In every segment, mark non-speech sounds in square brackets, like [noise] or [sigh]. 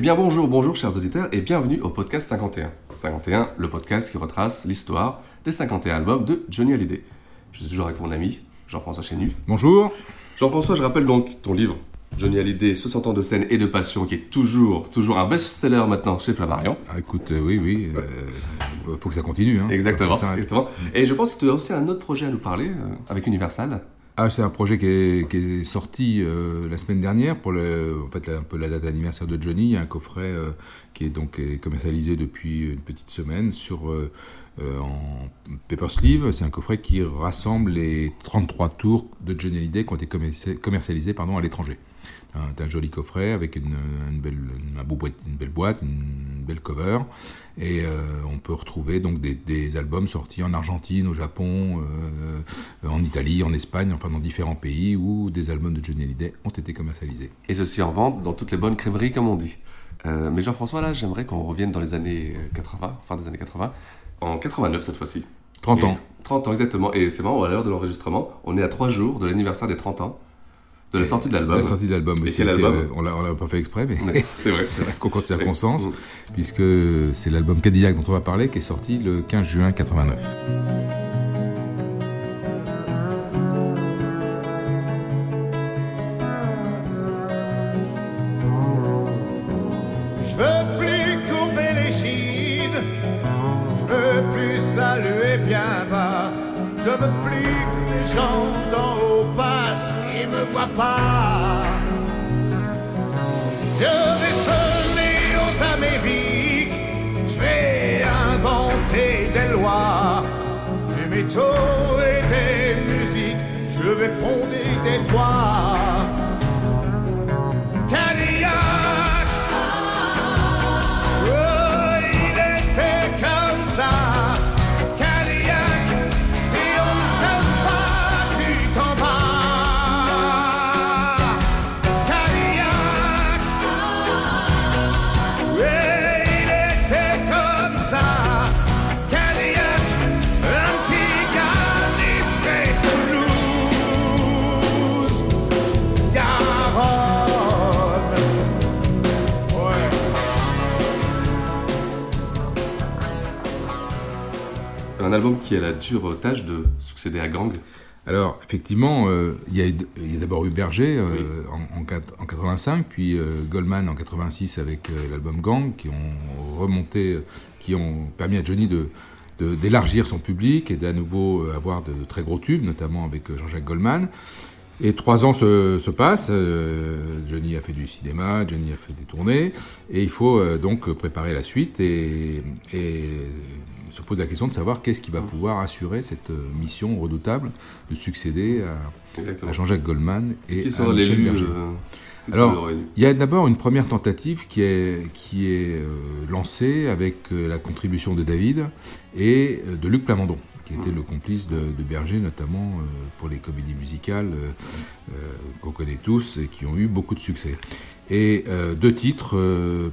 Eh bien bonjour, bonjour chers auditeurs et bienvenue au podcast 51. 51, le podcast qui retrace l'histoire des 51 albums de Johnny Hallyday. Je suis toujours avec mon ami Jean-François Chénu. Bonjour. Jean-François, je rappelle donc ton livre Johnny Hallyday, 60 ans de scène et de passion, qui est toujours, toujours un best-seller maintenant chez Flammarion. Ah, écoute, euh, oui, oui, euh, faut, faut que ça continue. Hein. Exactement, ça exactement. Et je pense que tu as aussi un autre projet à nous parler euh, avec Universal. Ah, c'est un projet qui est, sorti euh, la semaine dernière pour le, en fait, un peu la date d'anniversaire de Johnny. Il y a un coffret euh, qui est donc commercialisé depuis une petite semaine sur euh, en paper sleeve. C'est un coffret qui rassemble les 33 tours de Johnny Hallyday qui ont été commerci- commercialisés pardon, à l'étranger. Un, un joli coffret avec une, une belle, un beau boîte, une belle boîte, une belle cover. Et euh, on peut retrouver donc des, des albums sortis en Argentine, au Japon, euh, en Italie, en Espagne, enfin dans différents pays où des albums de Johnny Hallyday ont été commercialisés. Et ceci en vente dans toutes les bonnes crèmeries, comme on dit. Euh, mais Jean-François, là, j'aimerais qu'on revienne dans les années euh, 80, fin des années 80, en 89 cette fois-ci. 30 Et- ans. 30 ans, exactement. Et c'est marrant, à l'heure de l'enregistrement, on est à 3 jours de l'anniversaire des 30 ans, de la sortie de l'album. La sortie de l'album aussi. euh, On l'a pas fait exprès, mais Ouais, c'est vrai. c'est un [laughs] concours de circonstances, Mm. puisque c'est l'album Cadillac dont on va parler qui est sorti le 15 juin 89. Je veux plus courber les chines. Je veux plus saluer bien bas. Je veux plus que les gens d'en haut me voient pas. Je vais sonner aux Amériques. Je vais inventer des lois, des métaux et des musiques. Je vais fonder des toits. Album qui a la dure tâche de succéder à Gang. Alors, effectivement, euh, il y a, d'abord eu Berger euh, en, en, quat- en 85, puis euh, Goldman en 86 avec l'album Gang, qui ont remonté, qui ont permis à Johnny de d'élargir son public et d'à nouveau avoir de, très gros tubes, notamment avec Jean-Jacques Goldman. Et trois ans se, se passent, Johnny a fait du cinéma, Johnny a fait des tournées, et il faut donc préparer la suite et, et se pose la question de savoir qu'est-ce qui va pouvoir assurer cette euh, mission redoutable de succéder à, Jean-Jacques Goldman et Qui à Michel Berger. euh, Alors, Il y a d'abord une première tentative qui est, qui est euh, lancée avec la contribution de David et de Luc Plamondon, qui était le complice de, de Berger, notamment euh, pour les comédies musicales euh, euh, qu'on connaît tous et qui ont eu beaucoup de succès. Et deux titres,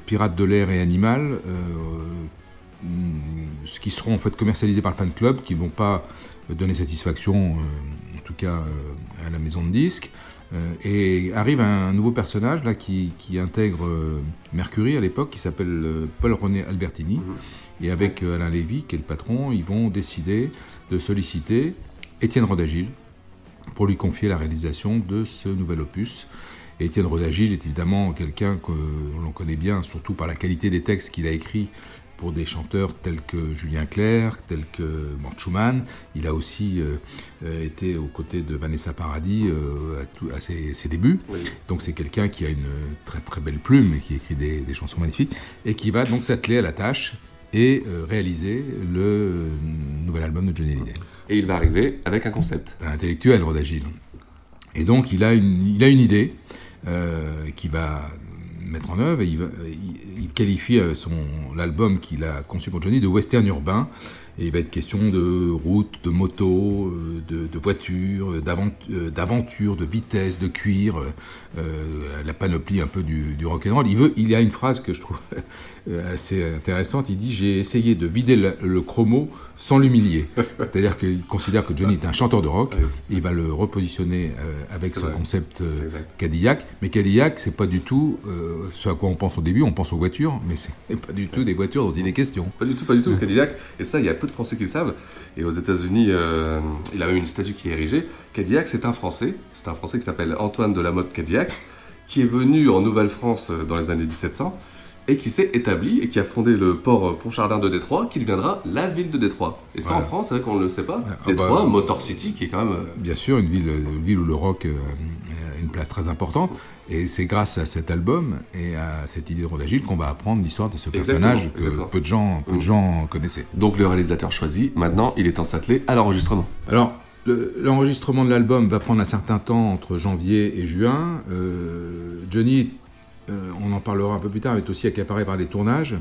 Pirates de l'air et Animal, mm, qui seront en fait commercialisés par le fan club, qui ne vont pas donner satisfaction, euh, en tout cas euh, à la maison de disques. Euh, et arrive un nouveau personnage là qui, qui intègre euh, Mercury à l'époque, qui s'appelle euh, Paul-René Albertini. Et avec euh, Alain Lévy, qui est le patron, ils vont décider de solliciter Étienne Rodagil pour lui confier la réalisation de ce nouvel opus. Et Étienne Rodagil est évidemment quelqu'un que l'on connaît bien, surtout par la qualité des textes qu'il a écrits pour des chanteurs tels que Julien Clerc, tels que Mort Schumann. Il a aussi euh, euh, été aux côtés de Vanessa Paradis euh, à, ses, débuts. Donc c'est quelqu'un qui a une très très belle plume et qui écrit des, chansons magnifiques et qui va donc s'atteler à la tâche et réaliser le nouvel album de Johnny Hallyday. Et il va arriver avec un concept. Un intellectuel, Rodagil. Et donc il a une, il a une idée qui va mettre en œuvre. Il, qualifie euh, son l'album qu'il a conçu pour Johnny de western urbain. Et il va être question de route, de moto, euh, de, de voiture, euh, d'aventure, de vitesse, de cuir, la panoplie un peu du, du rock'n'roll. Il veut, a une phrase que je trouve [laughs] assez intéressante. Il dit j'ai essayé de vider le chromo sans l'humilier. [laughs] C'est-à-dire qu'il considère que Johnny est un chanteur de rock, et il va le repositionner euh, avec son concept euh, Cadillac. Mais Cadillac, c'est pas du tout euh, ce à quoi on pense au début, on pense aux voitures, mais c'est [laughs] pas du tout des voitures dont il est question. Pas du tout, pas du tout, Cadillac. Et ça, il y a peu de Français qui le savent. Et aux États-Unis, il a même une statue qui est érigée. Cadillac, c'est un Français. C'est un Français qui s'appelle Antoine de la Motte Cadillac, qui est venu en Nouvelle-France dans les années 1700 et qui s'est établi et qui a fondé le port Pontchardin de Détroit, qui deviendra la ville de Détroit. Et ça, en France, c'est vrai qu'on ne le sait pas. Ah, Détroit, bah, Motor City, qui est quand même. Euh, Bien sûr, une ville, une ville où le rock euh, a une place très importante. Et c'est grâce à cet album et à cette idée de Rodagil qu'on va apprendre l'histoire de ce personnage que peu de gens, peu de mm. gens connaissaient. Donc le réalisateur choisi, maintenant, il est temps de s'atteler à l'enregistrement. Alors, l'enregistrement de l'album va prendre un certain temps entre janvier et juin. Euh, Johnny euh, on en parlera un peu plus tard, est aussi accaparé par les tournages.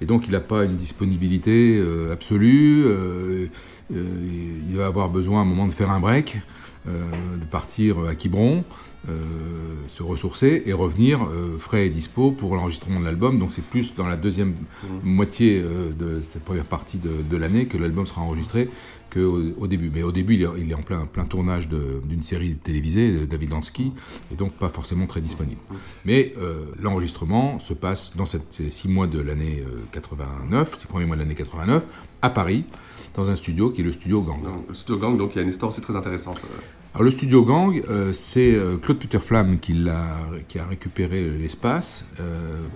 Et donc, il n'a pas une disponibilité euh, absolue. Euh, il va avoir besoin à un moment de faire un break, de partir à Quiberon, se ressourcer et revenir frais et dispo pour l'enregistrement de l'album. Donc, c'est plus dans la deuxième mmh. moitié de cette première partie de l'année que l'album sera enregistré qu'au au début. Mais au début, il est, en plein, plein tournage d'une série télévisée, David Lansky, et donc pas forcément très disponible. Mais euh, l'enregistrement se passe dans ces six mois de l'année 89, euh, ces premiers mois de l'année 89, à Paris, dans un studio qui est le studio Gang. le studio Gang, donc il y a une histoire aussi très intéressante. Alors le studio Gang, euh, c'est Claude Puterflamme qui, a, qui a récupéré l'espace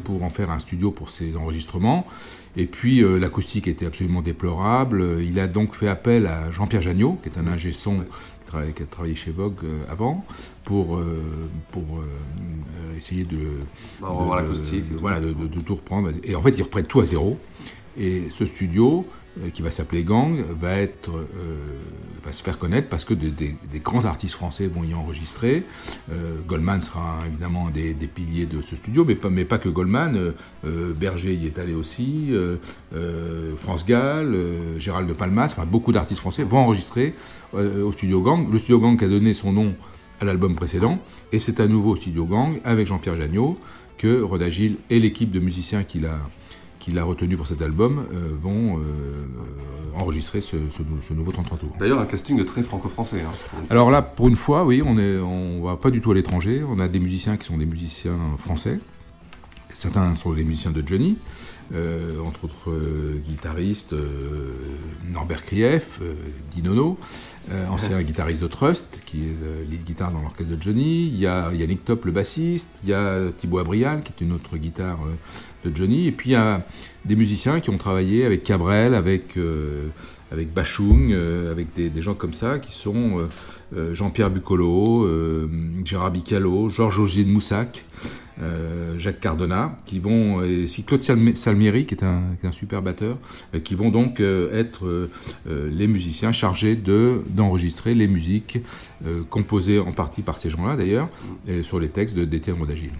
pour en faire un studio pour ses enregistrements. Et puis euh, l'acoustique était absolument déplorable. Il a donc fait appel à Jean-Pierre Jagnot, qui est un ingé son qui, a travaillé chez Vogue euh, avant, pour, euh, pour essayer de, de, voilà, de, tout reprendre. Et en fait, ils reprennent tout à zéro. Et ce studio, euh, qui va s'appeler Gang, euh, va se faire connaître parce que des, grands artistes français vont y enregistrer. Euh, Goldman sera évidemment des, des, piliers de ce studio, mais pas, mais pas que Goldman. Berger y est allé aussi, France Gall, Gérald de Palmas, enfin beaucoup d'artistes français vont enregistrer au studio Gang. Le studio Gang a donné son nom à l'album précédent, et c'est à nouveau au studio Gang avec Jean-Pierre Jagnot que Rodagil et l'équipe de musiciens qu'il a qu'il a retenu pour cet album euh, vont euh, euh, enregistrer ce, nouveau 33 tours. D'ailleurs, un casting très franco-français. Hein. Alors là, pour une fois, oui, on ne on va pas du tout à l'étranger. On a des musiciens qui sont des musiciens français. Certains sont des musiciens de Johnny, entre autres guitaristes Norbert Krief, Dinono, ancien [laughs] guitariste de Trust, qui est lead guitare dans l'orchestre de Johnny. Il y a Yannick Top, le bassiste. Il y a Thibaut Abrial, qui est une autre guitare de Johnny. Et puis il y a des musiciens qui ont travaillé avec Cabrel, avec, euh, avec Bachung, euh, avec des, gens comme ça, qui sont euh, Jean-Pierre Bucolo, Gérard Bicalo, Georges Augier Moussac, Jacques Cardona, qui vont, et si Claude Salmieri, qui est un, qui est un super batteur, qui vont donc être les musiciens chargés d'enregistrer les musiques composées en partie par ces gens-là d'ailleurs, sur les textes d'Étienne Rodagil.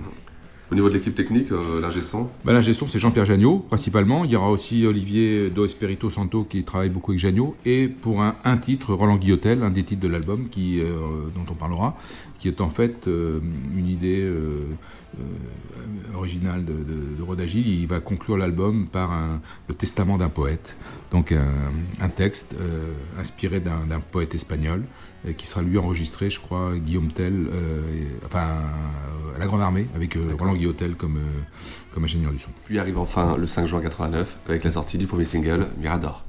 Au niveau de l'équipe technique, euh, l'ingé son son, c'est Jean-Pierre Jagnot, principalement. Il y aura aussi Olivier Do Espirito Santo qui travaille beaucoup avec Jagnot. Et pour un, titre, Roland Guillotel, un des titres de l'album qui, euh, dont on parlera, qui est en fait euh, une idée euh, originale de, de, Rodagil. Il va conclure l'album par un, le testament d'un poète. Donc un, texte inspiré d'un poète espagnol qui sera lui enregistré, je crois, Guillaume Tell, enfin à la Grande Armée, avec Roland Guillotel comme, comme ingénieur du son. Puis arrive enfin le 5 juin 89 avec la sortie du premier single, Mirador.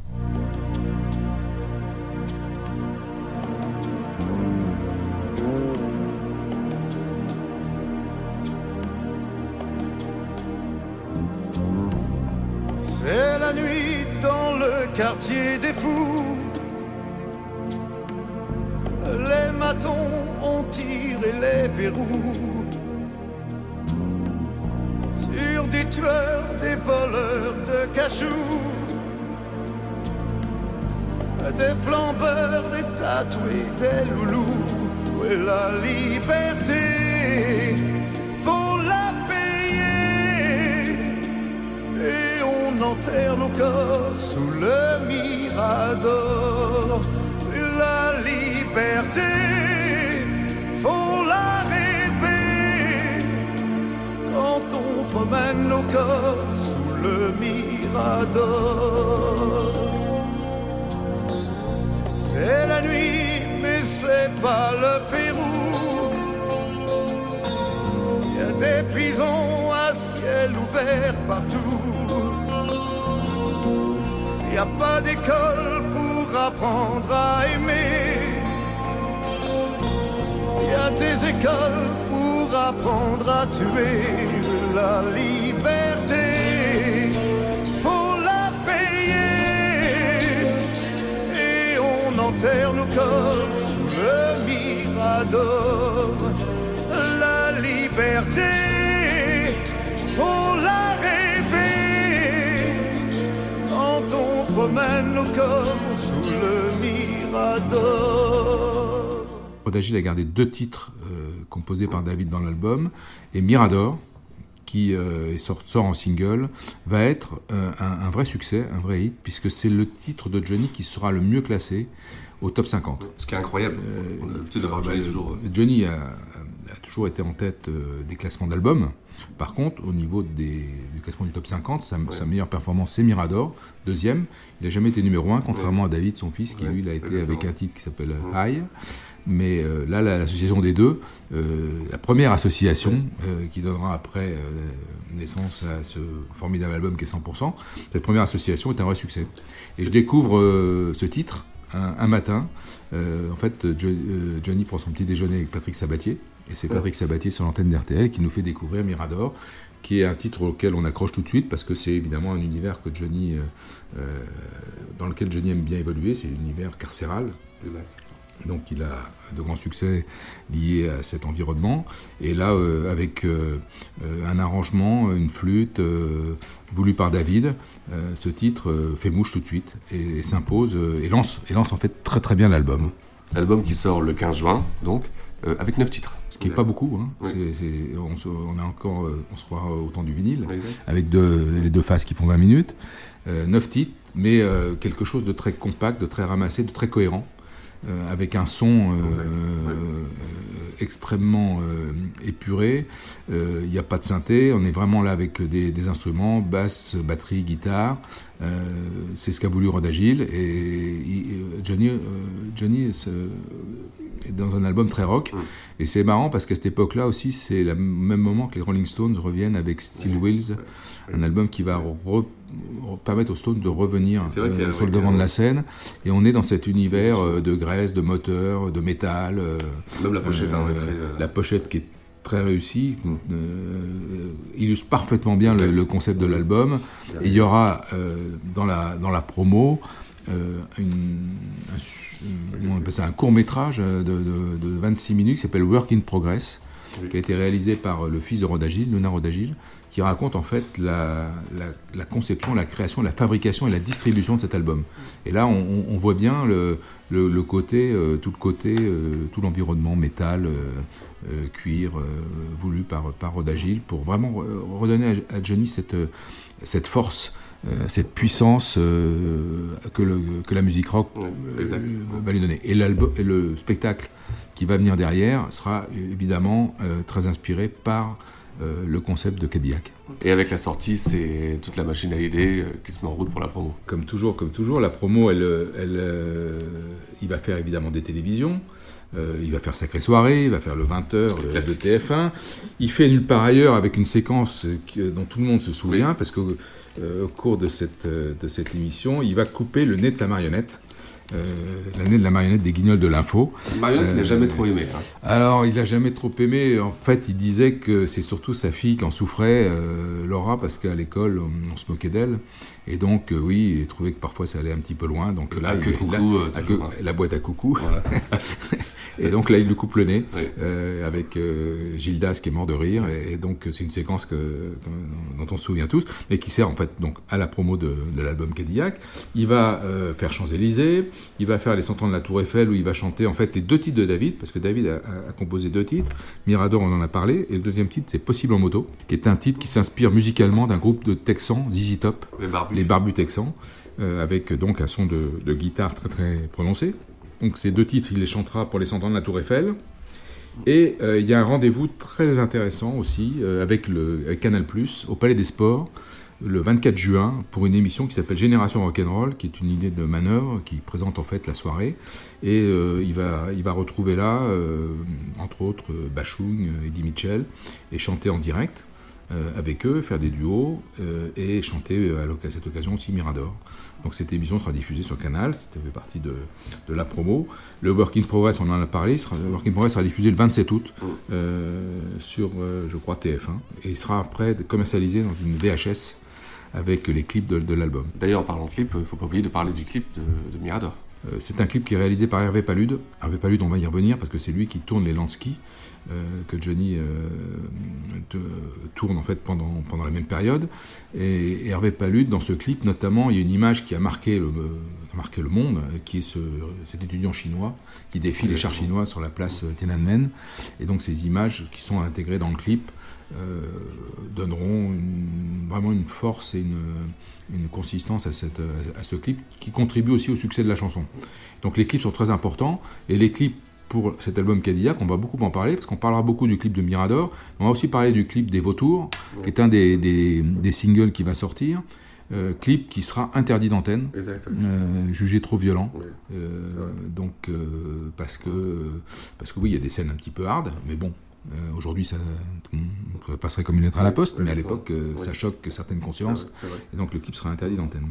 Quartier des fous. Les matons ont tiré les verrous sur des tueurs, des voleurs de cachous, des flambeurs, des tatoués, des loulous. Où est la liberté? On enterre nos corps sous le mirador. La liberté, faut la rêver quand on promène nos corps sous le mirador. C'est la nuit, mais c'est pas le Pérou. Il y a des prisons à ciel ouvert partout. N'y a pas d'école pour apprendre à aimer. Il y a des écoles pour apprendre à tuer la liberté. Faut la payer et on enterre nos corps sous le mirador. Corps sous le mirador. Rodagil a gardé deux titres euh, composés par David dans l'album, et Mirador, qui euh, sort, sort, en single, va être euh, un, un, vrai succès, un vrai hit, puisque c'est le titre de Johnny qui sera le mieux classé au top 50. Ce qui est incroyable, on a l'habitude d'avoir Johnny toujours... Johnny a, a, toujours été en tête des classements d'albums. Par contre, au niveau des, du classement du top 50, sa, ouais. sa meilleure performance, c'est Mirador, deuxième. Il n'a jamais été numéro un, contrairement ouais. à David, son fils, qui ouais, lui, il a été exactement. avec un titre qui s'appelle High. Mais euh, là, l'association des deux, euh, la première association euh, qui donnera après euh, naissance à ce formidable album qui est 100%, cette première association est un vrai succès. Et je découvre euh, ce titre un, un matin. Euh, en fait, jo Johnny prend son petit déjeuner avec Patrick Sabatier. Et c'est Patrick Sabatier sur l'antenne d'RTL qui nous fait découvrir Mirador, qui est un titre auquel on accroche tout de suite parce que c'est évidemment un univers que Johnny, euh, dans lequel Johnny aime bien évoluer. C'est l'univers carcéral. Exact. Donc il a de grands succès liés à cet environnement. Et là, euh, avec euh, un arrangement, une flûte euh, voulu par David, ce titre fait mouche tout de suite et, et s'impose et lance, et lance en fait très très bien l'album. L'album qui sort le 15 juin, donc, avec 9 titres. Ce qui n'est pas beaucoup. Hein. Oui. C est, c est, on, se, on, a encore, on se croit au temps du vinyle, exact. avec deux, les deux faces qui font 20 minutes. 9 titres, mais quelque chose de très compact, de très ramassé, de très cohérent. Euh, avec un son euh, euh, extrêmement épuré. Il n'y a pas de synthé, on est vraiment là avec des, des instruments, basse, batterie, guitare. c'est ce qu'a voulu Rodagil. Et, et Johnny, Johnny dans un album très rock. Mm. Et c'est marrant parce qu'à cette époque-là aussi, c'est le même moment que les Rolling Stones reviennent avec Steel Wheels, un album qui va re permettre aux Stones de revenir euh, sur le devant de la scène. Et on est dans cet univers euh, de graisse, de moteur, de métal. Euh, Même la pochette. Hein, très, la pochette qui est très réussie, illustre parfaitement bien le, le, concept de l'album. Et il y aura dans, la, dans la promo une, un, on appelle ça un court métrage de, de, de 26 minutes qui s'appelle Work in Progress, oui. qui a été réalisé par le fils de Rodagil, Luna Rodagil, qui raconte en fait la, la, la, conception, la création, la fabrication et la distribution de cet album. Et là, on, on voit bien le, le, le, côté, euh, tout le côté, euh, tout l'environnement métal, euh, cuir, voulu par, par Rodagil, pour vraiment redonner à, à Johnny cette, cette force. Cette puissance que, le, que, la musique rock ouais, va lui donner. Et, et, le spectacle qui va venir derrière sera évidemment très inspiré par euh, le concept de Cadillac. Et avec la sortie, c'est toute la machine à idées euh, qui se met en route pour la promo. Comme toujours, comme toujours, la promo, elle, elle, euh, il va faire évidemment des télévisions. Euh, il va faire Sacrée Soirée, il va faire le 20h de, de, TF1. Il fait nulle part ailleurs avec une séquence que, dont tout le monde se souvient, oui. parce qu'au au cours de cette, de cette émission, il va couper le nez de sa marionnette. Euh, l'année de la marionnette des guignols de l'info. Marionnette, euh, il n'a jamais trop aimé. Hein. Alors, il n'a jamais trop aimé. En fait, il disait que c'est surtout sa fille qui en souffrait, euh, Laura, parce qu'à l'école, on, on, se moquait d'elle. Et donc, euh, oui, il trouvait que parfois ça allait un petit peu loin. Donc là, il- là, euh, que- la boîte à coucou. [laughs] et donc là, il lui coupe le nez Oui. euh, avec euh, Gildas qui est mort de rire. Et, et donc, c'est une séquence que, que- dont on se souvient tous, mais qui sert en fait donc à la promo de, de l'album Cadillac. Il va faire Champs-Élysées, il va faire Les Cent ans de la Tour Eiffel où il va chanter en fait les deux titres de David, parce que David a, composé deux titres. Mirador, on en a parlé, et le deuxième titre, c'est Possible en moto, qui est un titre qui s'inspire musicalement d'un groupe de Texans, ZZ Top. Les Barbus Texans, euh, avec donc un son de, guitare très très prononcé. Donc ces deux titres, il les chantera pour les 100 ans de la Tour Eiffel. Et euh, il y a un rendez-vous très intéressant aussi euh, avec, le, avec Canal+, au Palais des Sports, le 24 juin, pour une émission qui s'appelle Génération Rock'n'Roll, qui est une idée de manœuvre qui présente en fait la soirée. Et il, va, il va retrouver là, entre autres, Bachung, Eddie Mitchell, et chanter en direct euh, avec eux, faire des duos, euh, et chanter euh, à cette occasion aussi Mirador. Donc cette émission sera diffusée sur Canal, ça fait partie de, de la promo. Le Work in Progress, on en a parlé, sera, le Work in Progress sera diffusé le 27 août euh, sur, je crois, TF1, et il sera après commercialisé dans une VHS avec les clips de, de l'album. D'ailleurs, en parlant de clip, il ne faut pas oublier de parler du clip de, de Mirador. C'est un clip qui est réalisé par Hervé Palude. Hervé Palude, on va y revenir parce que c'est lui qui tourne les Lansky que Johnny euh, te- tourne en fait pendant, pendant la même période. Et Hervé Palude, dans ce clip notamment, il y a une image qui a marqué le, a marqué le monde, euh, qui est ce, cet étudiant chinois qui défie les chars chinois sur la place euh, Tiananmen. Et donc ces images qui sont intégrées dans le clip euh, donneront une- vraiment une force et une, une consistance à, cette, à ce clip qui contribue aussi au succès de la chanson. Donc les clips sont très importants et les clips pour cet album Cadillac, on va beaucoup en parler parce qu'on parlera beaucoup du clip de Mirador, mais on va aussi parler du clip des Vautours, qui est un des, des- des singles qui va sortir. Euh, clip qui sera interdit d'antenne, euh, jugé trop violent. Oui. Euh, donc parce que parce que oui, il y a des scènes un petit peu hard, mais bon. Aujourd'hui, ça, ça passerait comme une lettre à la poste, mais à l'époque, ça choque certaines consciences, et donc le clip sera interdit d'antenne.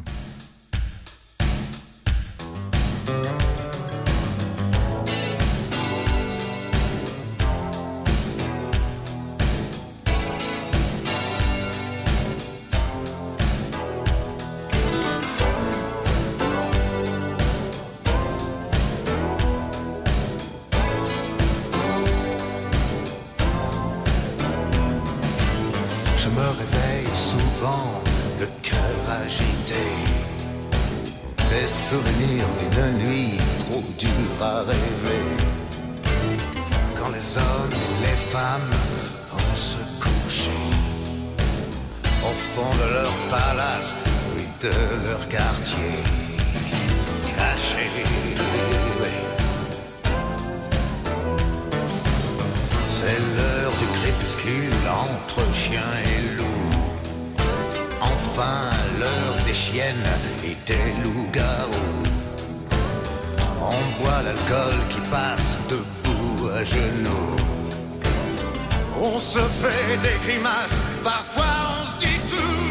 Des souvenirs d'une nuit trop dure à rêver. Quand les hommes et les femmes vont se coucher. Au fond de leur palace, oui, de leur quartier. Cachés. C'est l'heure du crépuscule entre chien et loup. Enfin, l'heure chiennes et des loups-garous. On boit l'alcool qui passe debout à genoux. On se fait des grimaces, parfois on se dit tout.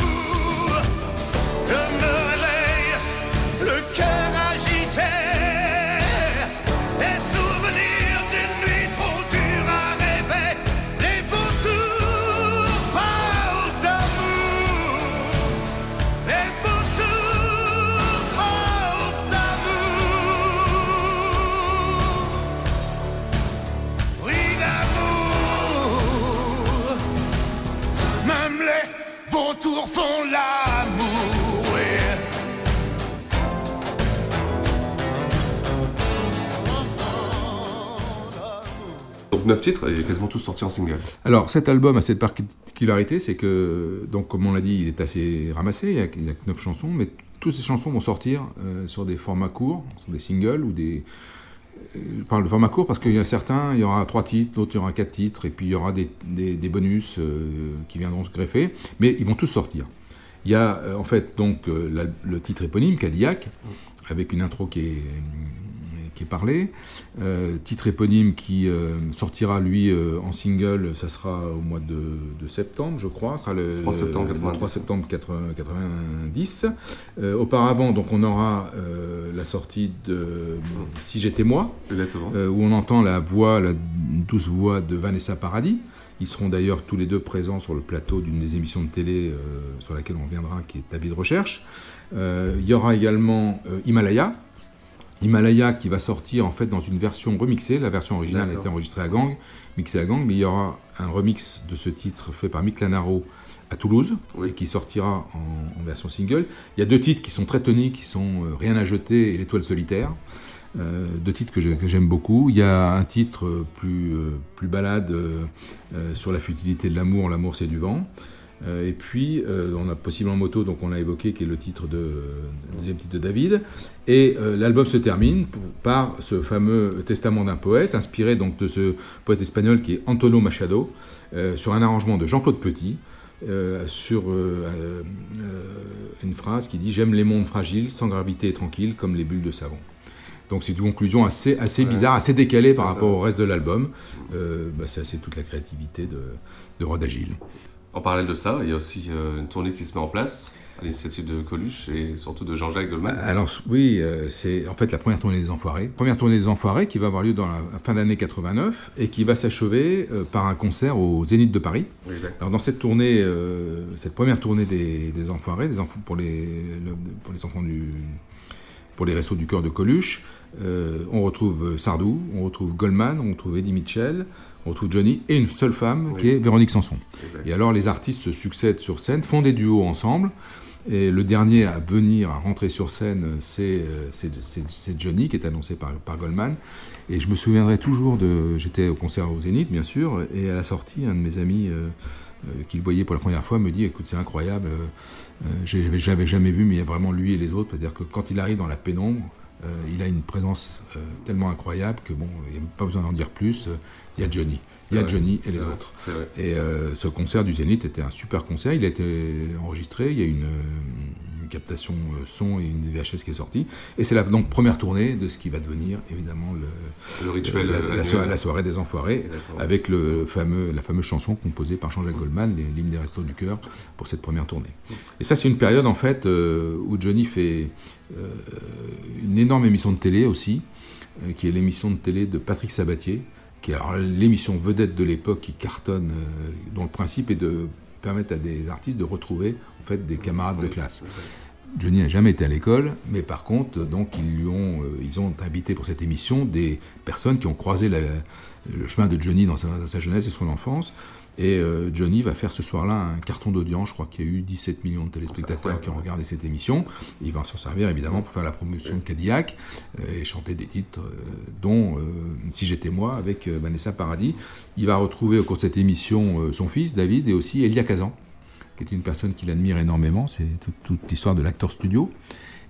Donc 9 titres et quasiment tous sortis en single. Alors cet album a cette particularité, c'est que, comme on l'a dit, il est assez ramassé, il y a, que 9 chansons, mais toutes ces chansons vont sortir euh, sur des formats courts, sur des singles ou des... Je parle de format court parce qu'il y a certains, il y aura 3 titres, d'autres il y aura 4 titres, et puis il y aura des, bonus euh, qui viendront se greffer, mais ils vont tous sortir. Il y a euh, en fait donc le titre éponyme, Cadillac, avec une intro qui est, qui est parlé. Euh, titre éponyme qui euh, sortira lui euh, en single, ça sera au mois de, septembre, je crois. Ça sera le 3 septembre 90. 3 septembre 90. auparavant, donc on aura la sortie de Si j'étais moi, où on entend la voix, la douce voix de Vanessa Paradis. Ils seront d'ailleurs tous les deux présents sur le plateau d'une des émissions de télé sur laquelle on reviendra, qui est Ta vie de recherche. il y aura également Himalaya, Himalaya qui va sortir en fait dans une version remixée. La version originale a été enregistrée à Gang, mixée à Gang, mais il y aura un remix de ce titre fait par Mick Lanaro à Toulouse et qui sortira en, version single. Il y a deux titres qui sont très toniques, qui sont euh, Rien à jeter et L'étoile solitaire. Euh, deux titres que j'aime beaucoup. Il y a un titre plus, euh, plus balade sur la futilité de l'amour, l'amour c'est du vent. Euh, et puis, euh, on a possiblement Moto, donc on l'a évoqué, qui est le titre de, le deuxième titre de David. Et euh, l'album se termine par ce fameux Testament d'un poète, inspiré donc de ce poète espagnol qui est Antonio Machado, sur un arrangement de Jean-Claude Petit. sur une phrase qui dit J'aime les mondes fragiles, sans gravité et tranquilles, comme les bulles de savon. Donc c'est une conclusion assez, assez bizarre, assez décalée par rapport au reste de l'album. Bah, c'est toute la créativité de, de Rod Agile. En parallèle de ça, il y a aussi euh, une tournée qui se met en place à l'initiative de Coluche et surtout de Jean-Jacques Goldman. Alors oui, euh, c'est en fait la première tournée des Enfoirés. Première tournée des Enfoirés qui va avoir lieu dans la fin d'année 89 et qui va s'achever euh, par un concert au Zénith de Paris. Alors dans cette tournée, cette première tournée des, Enfoirés, des enfants, pour, les, pour les enfants du... pour les réseaux du cœur de Coluche, on retrouve Sardou, on retrouve Goldman, on retrouve Eddie Mitchell, on retrouve Johnny et une seule femme qui est Véronique Sanson. Et alors les artistes se succèdent sur scène, font des duos ensemble. Et le dernier à venir, à rentrer sur scène, c'est euh, Johnny, qui est annoncé par, par, Goldman. Et je me souviendrai toujours de. J'étais au concert au Zénith, bien sûr, et à la sortie, un de mes amis euh, euh, qui le voyait pour la première fois me dit Écoute, c'est incroyable, j'avais jamais vu, mais il y a vraiment lui et les autres. C'est-à-dire que quand il arrive dans la pénombre, il a une présence tellement incroyable que bon, il n'y a pas besoin d'en dire plus il y a Johnny. Il y a Johnny et les autres. Et euh, ce concert du Zénith était un super concert. Il a été enregistré. Il y a une captation euh, son et une VHS qui est sortie. Et c'est la donc, première tournée de ce qui va devenir évidemment le, rituel, la, soirée, des Enfoirés, avec le fameux, la fameuse chanson composée par Jean-Jacques Goldman, l'hymne des Restos du Cœur, pour cette première tournée. Et ça, c'est une période en fait euh, où Johnny fait une énorme émission de télé aussi, qui est l'émission de télé de Patrick Sabatier qui est l'émission vedette de l'époque qui cartonne, euh, dont le principe est de permettre à des artistes de retrouver en fait des camarades de classe. Johnny n'a jamais été à l'école, mais par contre, donc ils lui ont, euh, ils ont invité pour cette émission des personnes qui ont croisé le chemin de Johnny dans sa, jeunesse et son enfance. Et euh, Johnny va faire ce soir-là un carton d'audience. Je crois qu'il y a eu 17 millions de téléspectateurs qui ont regardé cette émission. il va s'en servir évidemment pour faire la promotion de Cadillac euh, et chanter des titres, dont Si j'étais moi avec Vanessa Paradis. Il va retrouver au cours de cette émission son fils David et aussi Elia Kazan qui est une personne qu'il admire énormément, c'est toute, l'histoire de l'acteur studio.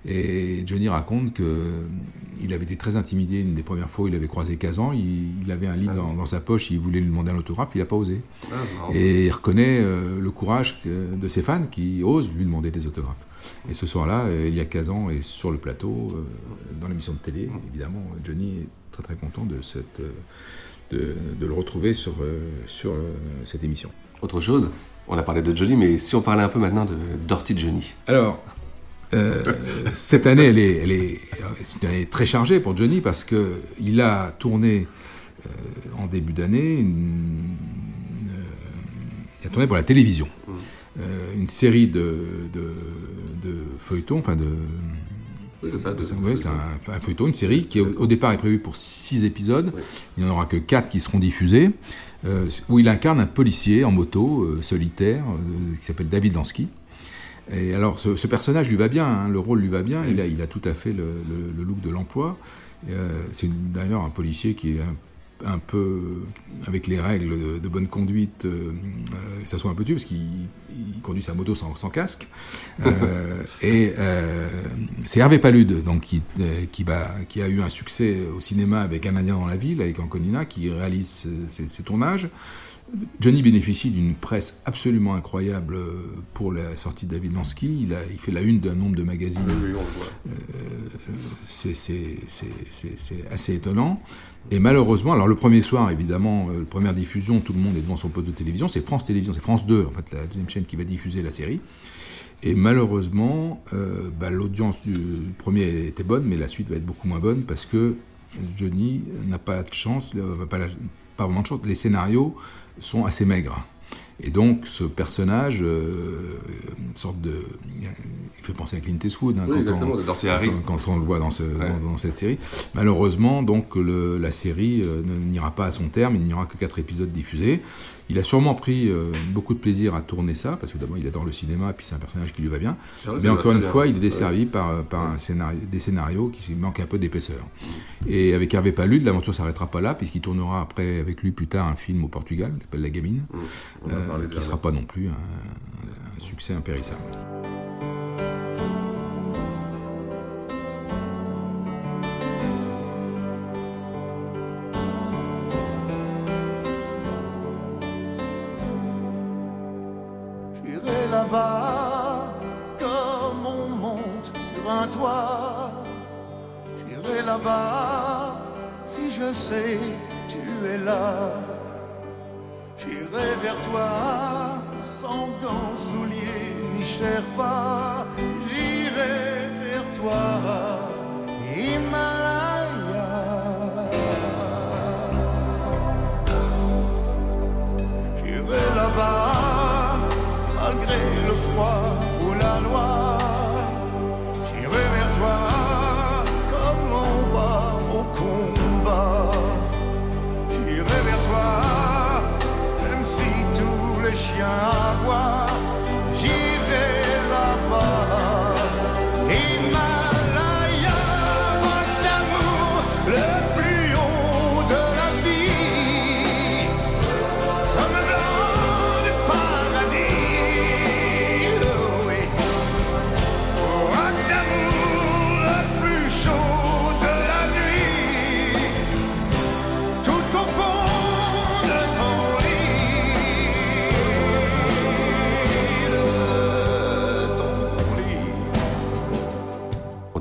Et Johnny raconte qu'il avait été très intimidé une des premières fois où il avait croisé Kazan. Il, avait un livre ah dans, sa poche, il voulait lui demander un autographe, il n'a pas osé. Ah, et il reconnaît euh, le courage de ses fans qui osent lui demander des autographes. Et ce soir-là, Elia Kazan est sur le plateau, euh, dans l'émission de télé. Évidemment, Johnny est très très content de, cette, euh, de, le retrouver sur, sur cette émission. Autre chose? On a parlé de Johnny, mais si on parlait un peu maintenant de Dorty Johnny. Alors, euh, [laughs] cette année, elle est, elle très chargée pour Johnny parce que il a tourné euh, en début d'année, euh, il a tourné pour la télévision, mm. une série de, feuilletons, enfin de c'est un, feuilleton, une série qui au, départ est prévue pour six épisodes. Il n'y en aura que quatre qui seront diffusés. Euh, où il incarne un policier en moto, euh, solitaire, euh, qui s'appelle David Lansky. Et alors, ce, personnage lui va bien, hein, le rôle lui va bien, il, a, il a tout à fait le, look de l'emploi. c'est d'ailleurs un policier qui est un, peu, avec les règles de, bonne conduite, ça soit un peu dessus, parce qu'il il conduit sa moto sans, casque. [laughs] et c'est Hervé Palude, donc, qui, qui, qui, a eu un succès au cinéma avec Un Indien dans la ville, avec Anconina, qui réalise ses tournages. Johnny bénéficie d'une presse absolument incroyable pour la sortie de David Lansky. Il, a, il fait la une d'un nombre de magazines. Euh, c'est assez étonnant. Et malheureusement, alors le premier soir, évidemment, euh, la première diffusion, tout le monde est devant son poste de télévision. C'est France Télévisions, c'est France 2, en fait, la deuxième chaîne qui va diffuser la série. Et malheureusement, euh, bah, l'audience du premier était bonne, mais la suite va être beaucoup moins bonne parce que Johnny n'a pas de chance, pas, pas vraiment de chance. Les scénarios sont assez maigres. Et donc, ce personnage, euh, une sorte de. Il fait penser à Clint Eastwood hein, quand, on, quand, on, le voit dans, ce, dans, cette série. Malheureusement, donc, le, la série euh, n'ira pas à son terme, il n'y aura que quatre épisodes diffusés. Il a sûrement pris euh, beaucoup de plaisir à tourner ça, parce que d'abord il adore le cinéma, et puis c'est un personnage qui lui va bien. Mais encore une fois, il est desservi par, par un scénario, des scénarios qui manquent un peu d'épaisseur. Et avec Hervé Palude, l'aventure ne s'arrêtera pas là, puisqu'il tournera après avec lui plus tard un film au Portugal, qui s'appelle La Gamine, euh, qui ne sera pas non plus un, un succès impérissable. enxergar.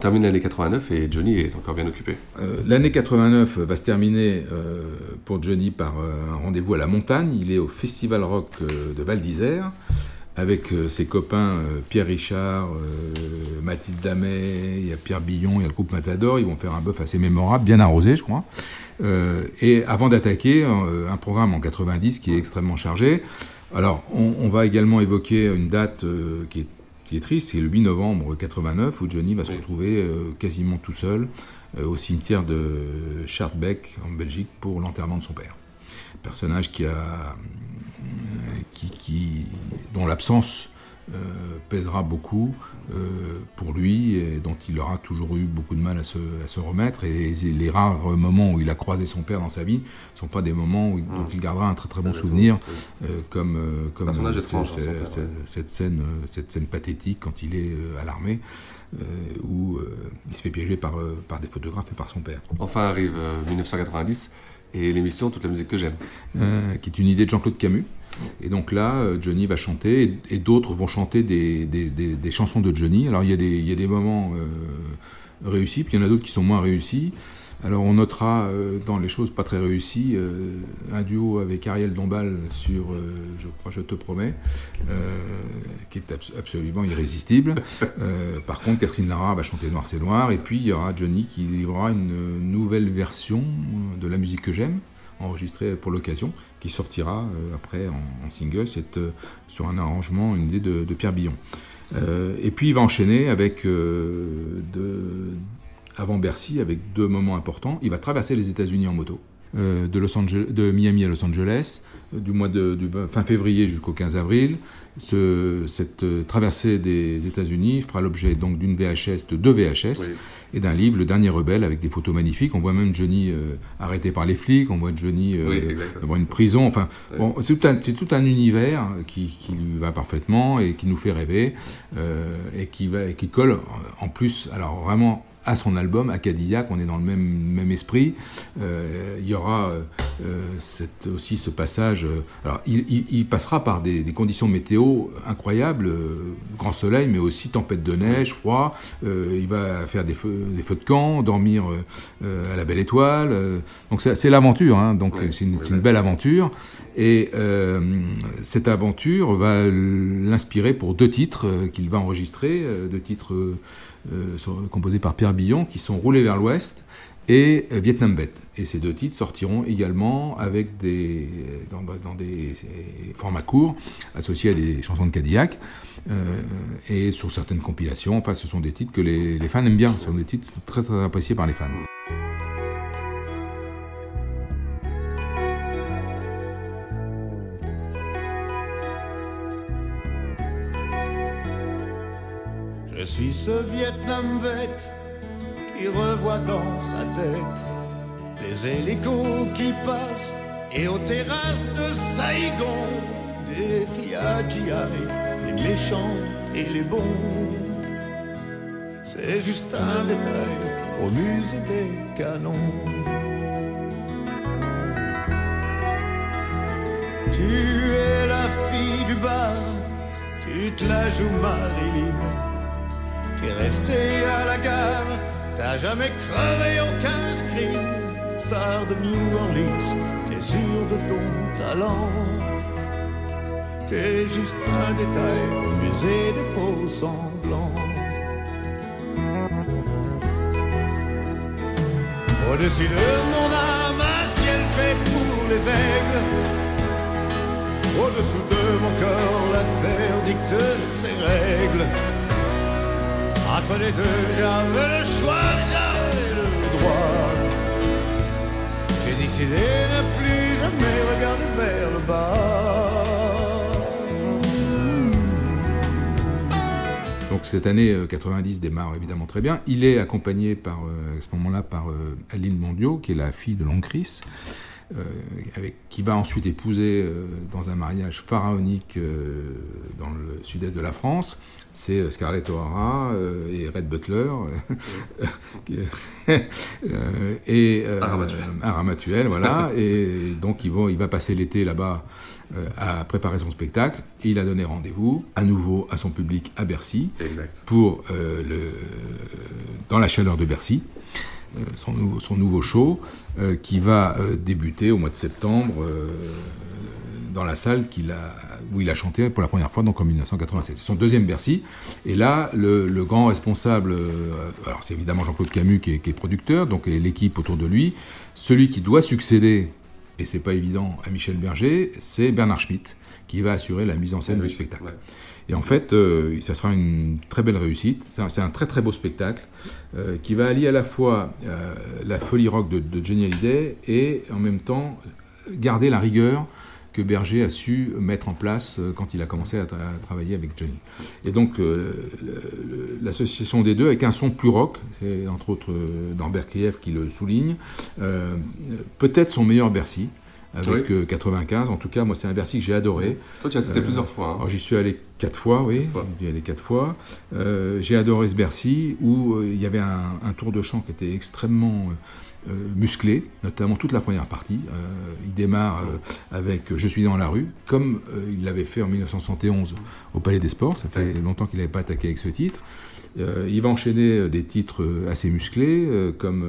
Termine l'année 89 et Johnny est encore bien occupé. Euh, l'année 89 va se terminer euh, pour Johnny par euh, un rendez-vous à la montagne. Il est au Festival Rock de Val d'Isère avec ses copains Pierre Richard, Mathilde Damet, il y a Pierre Billon, il y a le groupe Matador. Ils vont faire un bœuf assez mémorable, bien arrosé, je crois. et avant d'attaquer, un programme en 90 qui est extrêmement chargé. Alors, on, on va également évoquer une date qui est qui est triste, c'est le 8 novembre 89 où Johnny va se retrouver euh, quasiment tout seul euh, au cimetière de Schartbeck en Belgique pour l'enterrement de son père. Personnage qui a, euh, qui, qui, dont l'absence euh, pèsera beaucoup euh, pour lui et dont il aura toujours eu beaucoup de mal à se, à se remettre. Et les, rares moments où il a croisé son père dans sa vie ne sont pas des moments où, dont il gardera un très très bon souvenir, euh, comme, comme cette, scène, cette scène pathétique quand il est à l'armée. où il se fait piéger par, par des photographes et par son père. Enfin arrive 1990 et l'émission Toute la musique que j'aime. qui est une idée de Jean-Claude Camus, et donc là, euh, Johnny va chanter et, d'autres vont chanter des, des, chansons de Johnny. Alors il y a des, il y a des moments euh, réussis, puis il y en a d'autres qui sont moins réussis. Alors on notera euh, dans les choses pas très réussies un duo avec Ariel Dombal sur Je crois Je te promets, qui est absolument irrésistible. par contre, Catherine Lara va chanter Noir c'est Noir, et puis il y aura Johnny qui livrera une nouvelle version de la musique que j'aime enregistré pour l'occasion, qui sortira euh, après en, single. C'est euh, sur un arrangement, une idée de, Pierre Billon. Euh, et puis il va enchaîner avec de, avant Bercy avec deux moments importants. Il va traverser les États-Unis en moto. de, Los Angeles, de Miami à Los Angeles, du mois de du fin février jusqu'au 15 avril. Ce, cette traversée des États-Unis fera l'objet donc d'une VHS, de deux VHS, et d'un livre, Le Dernier Rebelle, avec des photos magnifiques. On voit même Johnny euh, arrêté par les flics, on voit Johnny euh, dans une prison. Enfin, bon, c'est tout, tout, un univers qui, qui, lui va parfaitement et qui nous fait rêver euh, et qui, va, et qui colle en plus, alors vraiment à son album, à Cadillac, on est dans le même, même esprit. Euh, il y aura euh, cette, aussi ce passage. Euh, alors, il, il, passera par des, des, conditions météo incroyables, grand soleil, mais aussi tempête de neige, froid. il va faire des feux, des feux de camp, dormir à la belle étoile. donc, c'est l'aventure. Hein, donc, c'est une, une, belle aventure. Et cette aventure va l'inspirer pour deux titres qu'il va enregistrer, deux titres composés par Pierre Billon, qui sont Roulés vers l'Ouest et euh, Vietnam Bête. Et ces deux titres sortiront également avec des, dans, des formats courts, associés à des chansons de Cadillac, euh, et sur certaines compilations. Enfin, ce sont des titres que les, les fans aiment bien, ce sont des titres très très appréciés par les fans. Je suis ce Vietnam vête qui revoit dans sa tête les hélicos qui passent et aux terrasses de Saigon des filles les méchants et les bons. C'est juste un détail au musée des canons. Tu es la fille du bar, tu te la joues Marilyn T'es resté à la gare, t'as jamais crevé aucun screen. Star de New Orleans, t'es sûr de ton talent. T'es juste un détail au musée des faux semblants. Au-dessus de mon âme, un ciel fait pour les aigles. Au-dessous de mon corps, la terre dicte ses règles. Entre les deux, j'avais le choix, j'avais le droit. J'ai décidé de ne plus jamais regarder vers le bas. Donc cette année 90 euh, démarre évidemment très bien. Il est accompagné par, euh, à ce moment-là par euh, Aline Mondio, qui est la fille de avec, qui va ensuite épouser dans un mariage pharaonique dans le sud-est de la France c'est Scarlett O'Hara et Red Butler [laughs] et Aramatuel, voilà. [laughs] et donc ils vont, il va passer l'été là-bas à préparer son spectacle. Et il a donné rendez-vous à nouveau à son public à Bercy pour le dans la chaleur de Bercy. Son nouveau, son, nouveau, show qui va débuter au mois de septembre dans la salle a, où il a chanté pour la première fois, donc en 1987. C'est son deuxième Bercy. Et là, le, grand responsable, euh, alors c'est évidemment Jean-Claude Camus qui est, producteur, donc l'équipe autour de lui. Celui qui doit succéder, et c'est pas évident, à Michel Berger, c'est Bernard Schmitt, qui va assurer la mise en scène du spectacle. Et en fait, euh, ça sera une très belle réussite. C'est un, très très beau spectacle euh, qui va allier à la fois la folie rock de, de Johnny Hallyday et en même temps garder la rigueur que Berger a su mettre en place euh, quand il a commencé à, travailler avec Johnny. Et donc euh, l'association des deux avec un son plus rock, c'est entre autres euh, Norbert Kriev qui le souligne, peut-être son meilleur Bercy, avec 95. En tout cas, moi, c'est un Bercy que j'ai adoré. Toi, tu as assisté plusieurs fois. Hein. J'y suis allé quatre fois, oui. J'y allé quatre fois. j'ai adoré ce Bercy où il y avait un, un, tour de chant qui était extrêmement musclé, notamment toute la première partie. Euh, il démarre euh, avec Je suis dans la rue, comme il l'avait fait en 1971 au Palais des Sports. Ça fait longtemps qu'il n'avait pas attaqué avec ce titre. Il va enchaîner des titres assez musclés, comme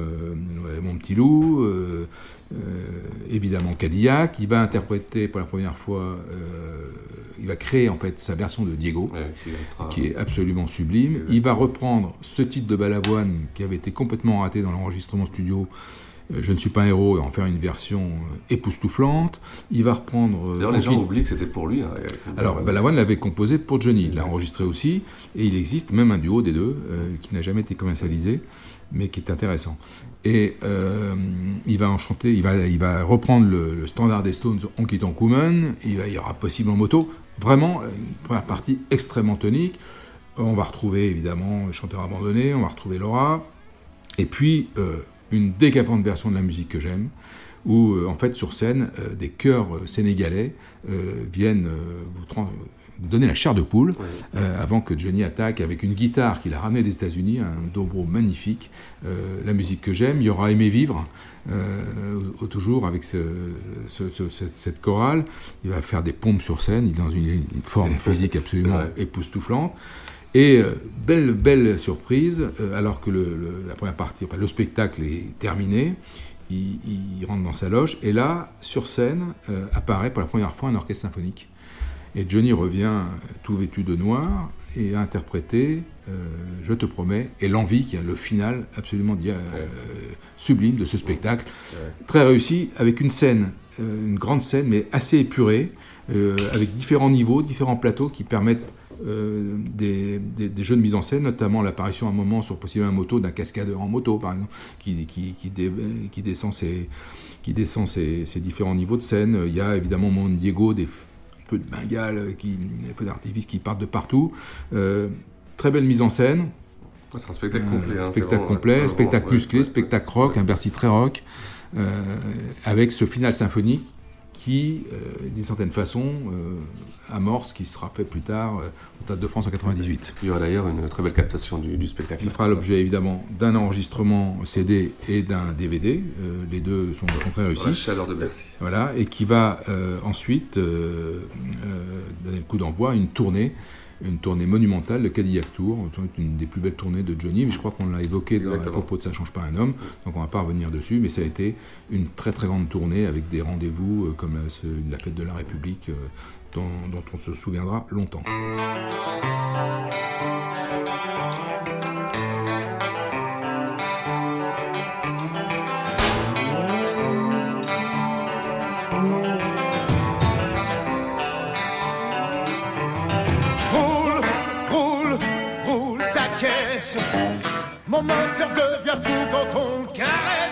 Mon petit loup, évidemment Cadillac. Il va interpréter pour la première fois, il va créer en fait sa version de Diego, qui est absolument sublime. Il va reprendre ce titre de Balavoine qui avait été complètement raté dans l'enregistrement studio euh, je ne suis pas un héros et en faire une version euh, époustouflante. Il va reprendre. Euh, D'ailleurs, les gens oublient que c'était pour lui. Hein, Alors, Balavoine l'avait composé pour Johnny. Il l'a enregistré aussi. Et il existe même un duo des deux qui n'a jamais été commercialisé. mais qui est intéressant. Et euh, il va en chanter, il va, il va reprendre le, standard des Stones, Honky Tonk Woman, il, va, il y aura possible en moto, vraiment une première partie extrêmement tonique. On va retrouver évidemment le chanteur abandonné, on va retrouver Laura, et puis euh, une décapante version de la musique que j'aime, où euh, en fait sur scène, des chœurs sénégalais viennent vous, donner la chair de poule euh, avant que Johnny attaque avec une guitare qu'il a ramenée des États-Unis, un dobro magnifique. Euh, la musique que j'aime, il y aura Aimé Vivre, euh, toujours avec cette, chorale. Il va faire des pompes sur scène, il est dans une, forme [laughs] physique absolument époustouflante. Et belle, belle surprise, alors que la première partie, enfin, le spectacle est terminé, il, rentre dans sa loge, et là, sur scène, apparaît pour la première fois un orchestre symphonique. Et Johnny revient tout vêtu de noir et a interprété euh, Je te promets et l'envie qui a le final absolument euh, sublime de ce spectacle. Très réussi avec une scène, euh, une grande scène mais assez épurée, avec différents niveaux, différents plateaux qui permettent des, jeux de mise en scène, notamment l'apparition à un moment sur possiblement une moto d'un cascadeur en moto, par exemple, qui, qui, descend, ses, qui descend différents niveaux de scène. Il y a évidemment Mon Diego, des peu de bengales, qui, des feux d'artifice qui partent de partout. Euh, très belle mise en scène. c'est un spectacle complet. Hein, spectacle complet, spectacle musclé, spectacle rock, un Bercy très rock, euh, avec ce final symphonique qui, euh, d'une certaine façon, euh, amorce ce qui sera fait plus tard euh, au Stade de France en 98. Il y aura d'ailleurs une très belle captation du, spectacle. Il fera l'objet évidemment d'un enregistrement CD et d'un DVD. les deux sont, très réussis. La chaleur de Bercy. Voilà, et qui va ensuite donner le coup d'envoi à une tournée une tournée monumentale, le Cadillac Tour, une des plus belles tournées de Johnny, mais je crois qu'on l'a évoqué dans, à propos de Ça change pas un homme, donc on va pas revenir dessus, mais ça a été une très très grande tournée avec des rendez-vous euh, comme la, fête de la République, euh, dont, dont on se souviendra longtemps. Mon moteur devient fou quand on caresse.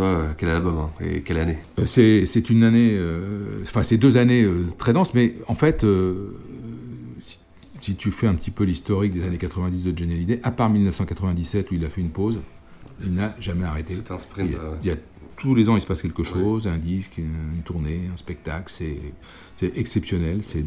Euh, quel album hein, et quelle année euh, C'est une année, euh, enfin, c'est deux années très denses, mais en fait, si, tu fais un petit peu l'historique des années 90 de Johnny Hallyday, à part 1997 où il a fait une pause, il n'a jamais arrêté. C'est un sprint. Il y, a, tous les ans, il se passe quelque chose, un disque, une, tournée, un spectacle, c'est exceptionnel, c'est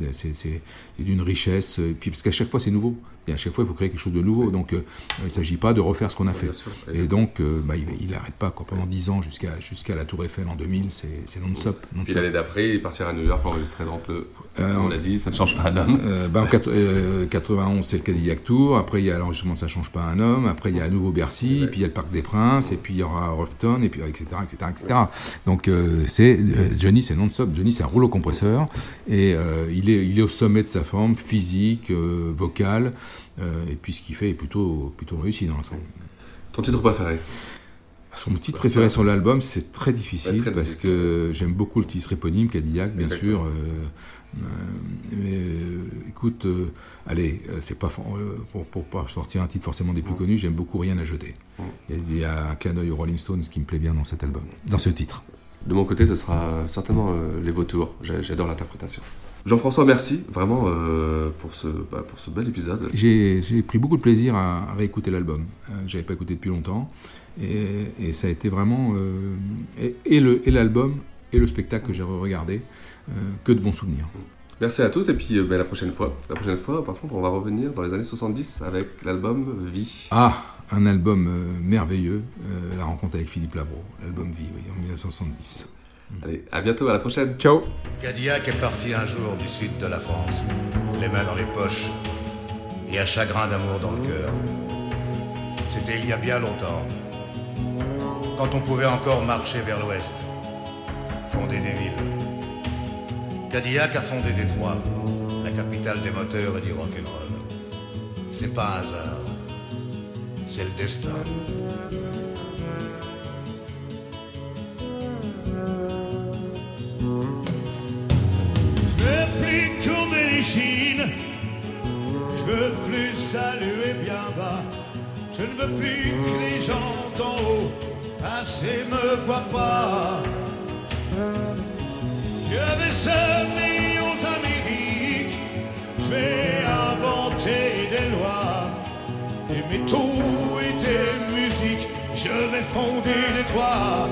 d'une richesse, puis parce qu'à chaque fois c'est nouveau. Et à chaque fois, il faut créer quelque chose de nouveau. Donc, euh, il ne s'agit pas de refaire ce qu'on a fait. Et donc, euh, bah, il n'arrête pas. Quoi. Pendant 10 ans, jusqu'à jusqu'à la Tour Eiffel en 2000, c'est non-stop. Non et l'année d'après, il partira à New York pour enregistrer donc le. Euh, on l'a dit, ça ne change pas un homme. Bah, en 91, c'est le Cadillac Tour. Après, il y a l'enregistrement Ça ne change pas un homme. Après, il y a à nouveau Bercy. Puis il y a le Parc des Princes. Et puis il y aura Ruffton. Et puis etc. etc., etc. Donc, c'est Johnny, c'est non-stop. Johnny, c'est un rouleau compresseur. Et il, est, il est au sommet de sa forme physique, vocale. Euh, et puis ce qu'il fait est plutôt, plutôt réussi dans l'ensemble. Ton titre préféré son titre préféré sur l'album, c'est très difficile parce que j'aime beaucoup le titre éponyme, Cadillac, bien sûr. Euh, euh, mais écoute, allez, c'est pas pour, pour, pas sortir un titre forcément des plus connus, j'aime beaucoup Rien à jeter. Il y a un clin d'œil aux Rolling Stones qui me plaît bien dans cet album, dans ce titre. De mon côté, ce sera certainement Les Vautours. J'adore l'interprétation. Jean-François, merci vraiment euh, pour, ce, bah, pour ce bel épisode. J'ai pris beaucoup de plaisir à, à réécouter l'album. Euh, J'avais pas écouté depuis longtemps. Et, et ça a été vraiment. euh, et et le- et l'album et, le spectacle que j'ai regardé, que de bons souvenirs. Merci à tous et puis euh, bah, la prochaine fois. La prochaine fois, par contre, on va revenir dans les années 70 avec l'album Vie. Ah, un album euh, merveilleux, euh, la rencontre avec Philippe Labro, l'album Vie, oui, en 1970. Allez, à bientôt, à la prochaine. Ciao Cadillac est parti un jour du sud de la France, les mains dans les poches et un chagrin d'amour dans le cœur. C'était il y a bien longtemps, quand on pouvait encore marcher vers l'ouest, fonder des villes. Cadillac a fondé Détroit, la capitale des moteurs et du rock'n'roll. C'est pas un hasard, c'est le destin. Je veux plus courber les chines, je veux plus saluer bien bas, je ne veux plus que les gens d'en haut passer me voient pas. Je vais semer aux Amériques, je vais inventer des lois, des métaux et des musiques, je vais fonder des toits.